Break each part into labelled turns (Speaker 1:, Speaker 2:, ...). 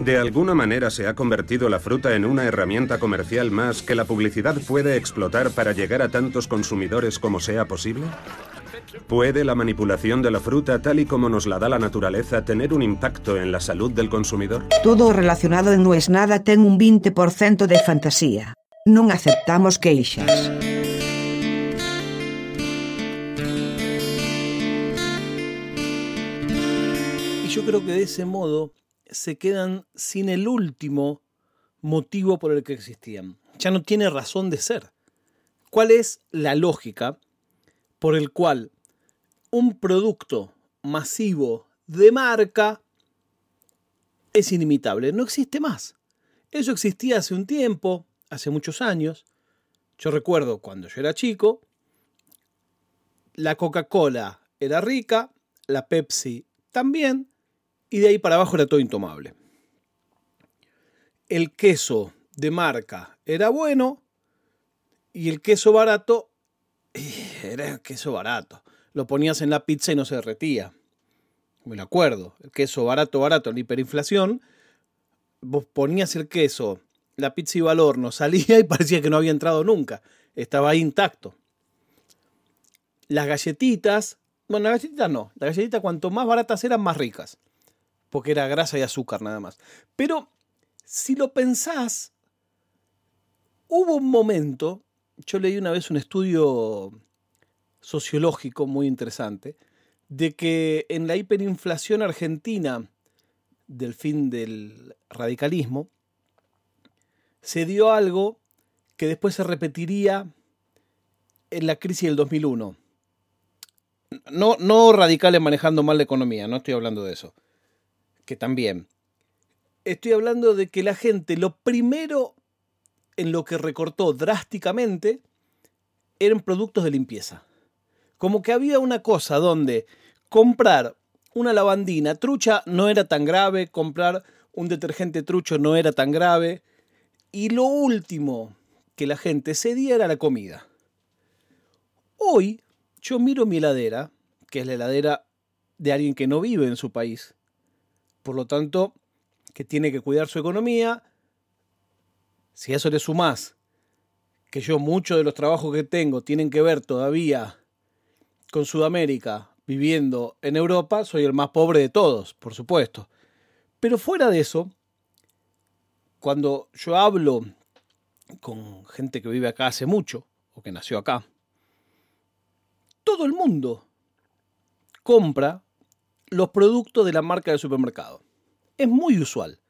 Speaker 1: ¿De alguna manera se ha convertido la fruta en una herramienta comercial más que la publicidad puede explotar para llegar a tantos consumidores como sea posible? ¿Puede la manipulación de la fruta tal y como nos la da la naturaleza tener un impacto en la salud del consumidor?
Speaker 2: Todo relacionado en No es Nada ten un 20% de fantasía. Non aceptamos queixas.
Speaker 3: Y yo creo que de ese modo se quedan sin el último motivo por el que existían. Ya no tiene razón de ser. ¿Cuál es la lógica por el cual un producto masivo de marca es inimitable? No existe más. Eso existía hace un tiempo, hace muchos años. Yo recuerdo cuando yo era chico, la Coca-Cola era rica, la Pepsi también, y de ahí para abajo era todo intomable. El queso de marca era bueno y el queso barato era queso barato. Lo ponías en la pizza y no se derretía. Me lo acuerdo. El queso barato, barato, en hiperinflación. Vos ponías el queso, la pizza iba al horno, salía y parecía que no había entrado nunca. Estaba ahí intacto. Las galletitas, bueno, las galletitas no. Las galletitas cuanto más baratas eran, más ricas. Porque era grasa y azúcar nada más. Pero si lo pensás, hubo un momento, yo leí una vez un estudio sociológico muy interesante, de que en la hiperinflación argentina del fin del radicalismo, se dio algo que después se repetiría en la crisis del 2001. No, no radicales manejando mal la economía, no estoy hablando de eso, que también. Estoy hablando de que la gente lo primero en lo que recortó drásticamente eran productos de limpieza. Como que había una cosa donde comprar una lavandina trucha no era tan grave, comprar un detergente trucho no era tan grave, y lo último que la gente cedía era la comida. Hoy yo miro mi heladera, que es la heladera de alguien que no vive en su país, por lo tanto, que tiene que cuidar su economía. Si a eso le sumás que yo muchos de los trabajos que tengo tienen que ver todavía con Sudamérica, viviendo en Europa, soy el más pobre de todos, por supuesto. Pero fuera de eso, cuando yo hablo con gente que vive acá hace mucho, o que nació acá, todo el mundo compra los productos de la marca del supermercado. Es muy usual.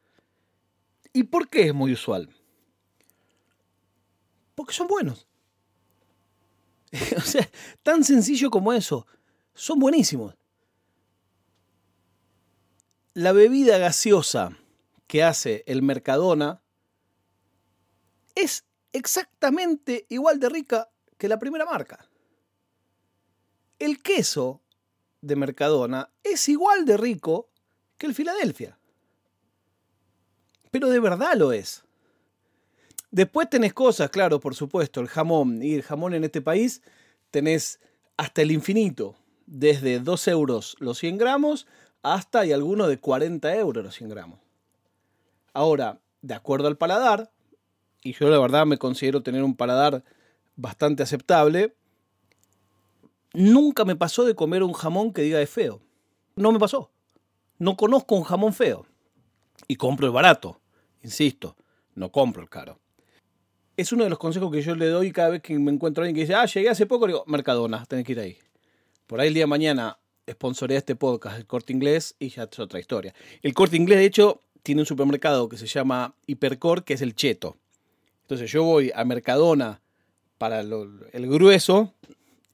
Speaker 3: ¿Y por qué es muy usual? Porque son buenos. o sea, tan sencillo como eso. Son buenísimos. La bebida gaseosa que hace el Mercadona es exactamente igual de rica que la primera marca. El queso de Mercadona es igual de rico que el Filadelfia. Pero de verdad lo es. Después tenés cosas, claro, por supuesto, el jamón. Y el jamón en este país tenés hasta el infinito. Desde 2 euros los 100 gramos hasta hay algunos de 40 euros los 100 gramos. Ahora, de acuerdo al paladar, y yo la verdad me considero tener un paladar bastante aceptable, nunca me pasó de comer un jamón que diga es feo. No me pasó. No conozco un jamón feo. Y compro el barato. Insisto, no compro el caro es uno de los consejos que yo le doy cada vez que me encuentro a alguien que dice, ah, llegué hace poco, le digo, Mercadona, tenés que ir ahí. Por ahí el día de mañana sponsorea este podcast, el corte inglés, y ya es otra historia. El corte inglés, de hecho, tiene un supermercado que se llama Hipercor, que es el cheto. Entonces yo voy a Mercadona para el grueso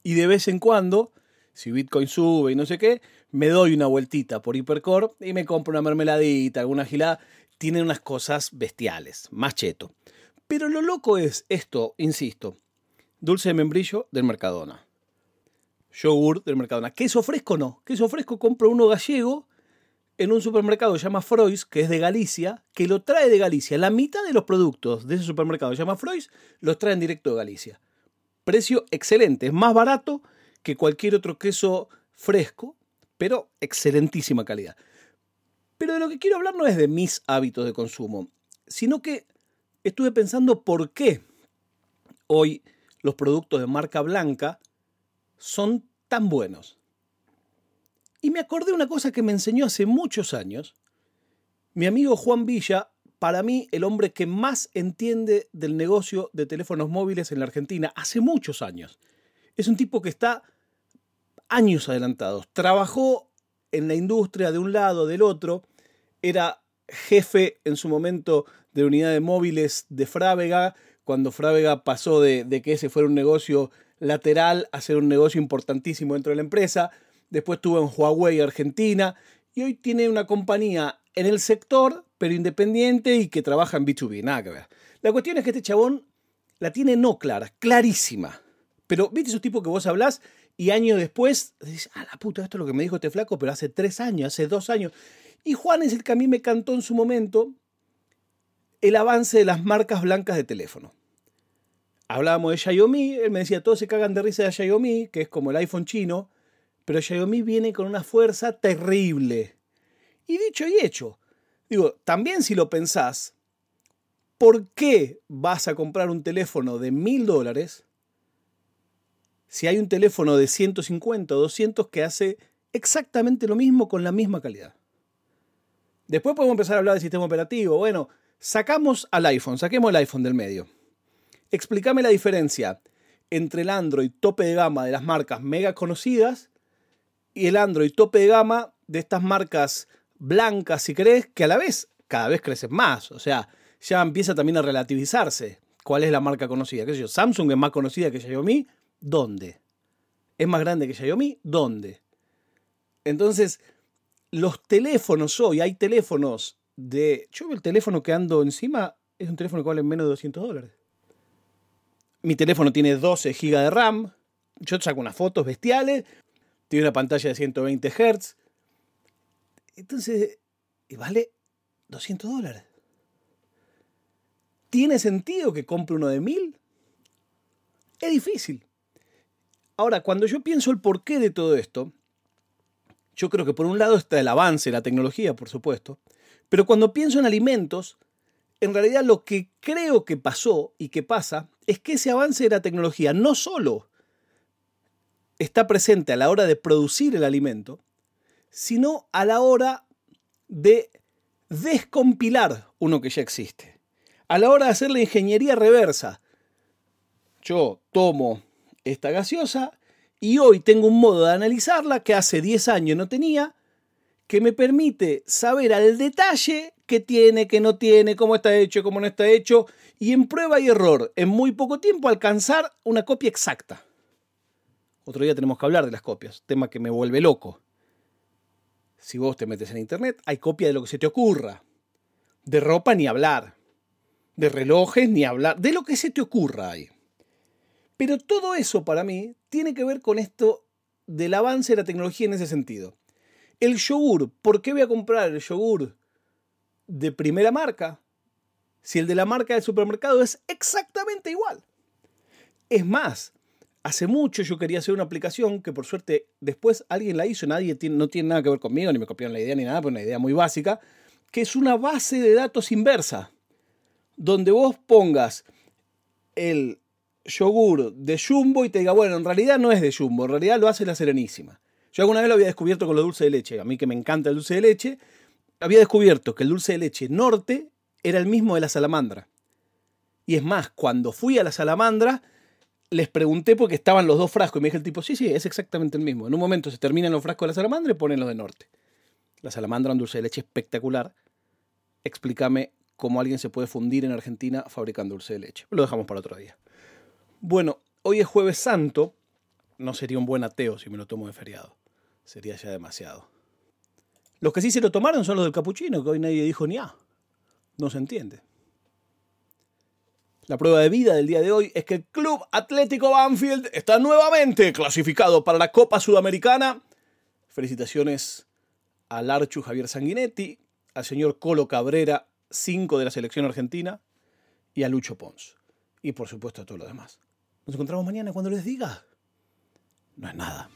Speaker 3: y de vez en cuando, si Bitcoin sube y no sé qué, me doy una vueltita por Hipercor y me compro una mermeladita, alguna gilada. Tienen unas cosas bestiales, más cheto. Pero lo loco es esto, insisto, dulce de membrillo del Mercadona, yogur del Mercadona, queso fresco no, queso fresco compro uno gallego en un supermercado que se llama Frois, que es de Galicia, que lo trae de Galicia. La mitad de los productos de ese supermercado que se llama Frois los traen directo de Galicia. Precio excelente, es más barato que cualquier otro queso fresco, pero excelentísima calidad. Pero de lo que quiero hablar no es de mis hábitos de consumo, sino que estuve pensando por qué hoy los productos de marca blanca son tan buenos. Y me acordé una cosa que me enseñó hace muchos años mi amigo Juan Villa, para mí el hombre que más entiende del negocio de teléfonos móviles en la Argentina, hace muchos años. Es un tipo que está años adelantados. Trabajó en la industria de un lado, del otro, era jefe en su momento de unidad de móviles de Frávega, cuando Frávega pasó de, de, que ese fuera un negocio lateral a ser un negocio importantísimo dentro de la empresa. Después estuvo en Huawei Argentina y hoy tiene una compañía en el sector, pero independiente y que trabaja en B2B. Nada que ver. La cuestión es que este chabón la tiene no clara, clarísima. Pero viste esos tipos que vos hablás y años después dices, ah, la puta, esto es lo que me dijo este flaco, pero hace tres años, hace dos años. Y Juan es el que a mí me cantó en su momento el avance de las marcas blancas de teléfono. Hablábamos de Xiaomi, él me decía, todos se cagan de risa de Xiaomi, que es como el iPhone chino, pero Xiaomi viene con una fuerza terrible. Y dicho y hecho, digo, también si lo pensás, ¿por qué vas a comprar un teléfono de mil dólares si hay un teléfono de 150 o 200 que hace exactamente lo mismo con la misma calidad? Después podemos empezar a hablar del sistema operativo. Bueno, sacamos al iPhone, saquemos el iPhone del medio. Explícame la diferencia entre el Android tope de gama de las marcas mega conocidas y el Android tope de gama de estas marcas blancas, si querés, que a la vez cada vez crecen más. O sea, ya empieza también a relativizarse. ¿Cuál es la marca conocida? ¿Qué? ¿Samsung es más conocida que Xiaomi? ¿Dónde? ¿Es más grande que Xiaomi? ¿Dónde? Entonces, los teléfonos hoy, hay teléfonos de... Yo el teléfono que ando encima es un teléfono que vale menos de 200 dólares. Mi teléfono tiene 12 GB de RAM. Yo saco unas fotos bestiales. Tiene una pantalla de 120 Hz. Entonces, vale 200 dólares. ¿Tiene sentido que compre uno de 1000? Es difícil. Ahora, cuando yo pienso el porqué de todo esto, yo creo que por un lado está el avance, la tecnología, por supuesto, pero cuando pienso en alimentos, en realidad lo que creo que pasó y que pasa es que ese avance de la tecnología no solo está presente a la hora de producir el alimento, sino a la hora de descompilar uno que ya existe. A la hora de hacer la ingeniería reversa. Yo tomo esta gaseosa, y hoy tengo un modo de analizarla que hace 10 años no tenía, que me permite saber al detalle qué tiene, qué no tiene, cómo está hecho, cómo no está hecho, y en prueba y error, en muy poco tiempo, alcanzar una copia exacta. Otro día tenemos que hablar de las copias, tema que me vuelve loco. Si vos te metes en internet, hay copia de lo que se te ocurra. De ropa ni hablar. De relojes ni hablar. De lo que se te ocurra ahí. Pero todo eso para mí tiene que ver con esto del avance de la tecnología en ese sentido. El yogur, ¿por qué voy a comprar el yogur de primera marca si el de la marca del supermercado es exactamente igual? Es más, hace mucho yo quería hacer una aplicación que por suerte después alguien la hizo, nadie no tiene nada que ver conmigo, ni me copiaron la idea ni nada, pero una idea muy básica, que es una base de datos inversa, donde vos pongas el yogur de Jumbo y te diga, bueno, en realidad no es de Jumbo, en realidad lo hace la Serenísima. Yo alguna vez lo había descubierto con lo dulce de leche, a mí que me encanta el dulce de leche, había descubierto que el dulce de leche norte era el mismo de la salamandra. Y es más, cuando fui a la salamandra, les pregunté porque estaban los dos frascos y me dije el tipo, sí, sí, es exactamente el mismo. En un momento se terminan los frascos de la salamandra y ponen los de norte. La salamandra, un dulce de leche espectacular. Explícame cómo alguien se puede fundir en Argentina fabricando dulce de leche. Lo dejamos para otro día. Bueno, hoy es jueves santo. No sería un buen ateo si me lo tomo de feriado. Sería ya demasiado. Los que sí se lo tomaron son los del capuchino, que hoy nadie dijo ni a. No se entiende. La prueba de vida del día de hoy es que el Club Atlético Banfield está nuevamente clasificado para la Copa Sudamericana. Felicitaciones al Archu Javier Sanguinetti, al señor Colo Cabrera, 5 de la selección argentina, y a Lucho Pons. Y por supuesto a todos los demás. Nos encontramos mañana cuando les diga. No es nada.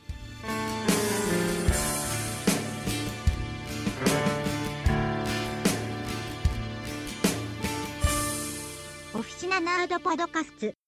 Speaker 4: オフィシナナードパドカスツ。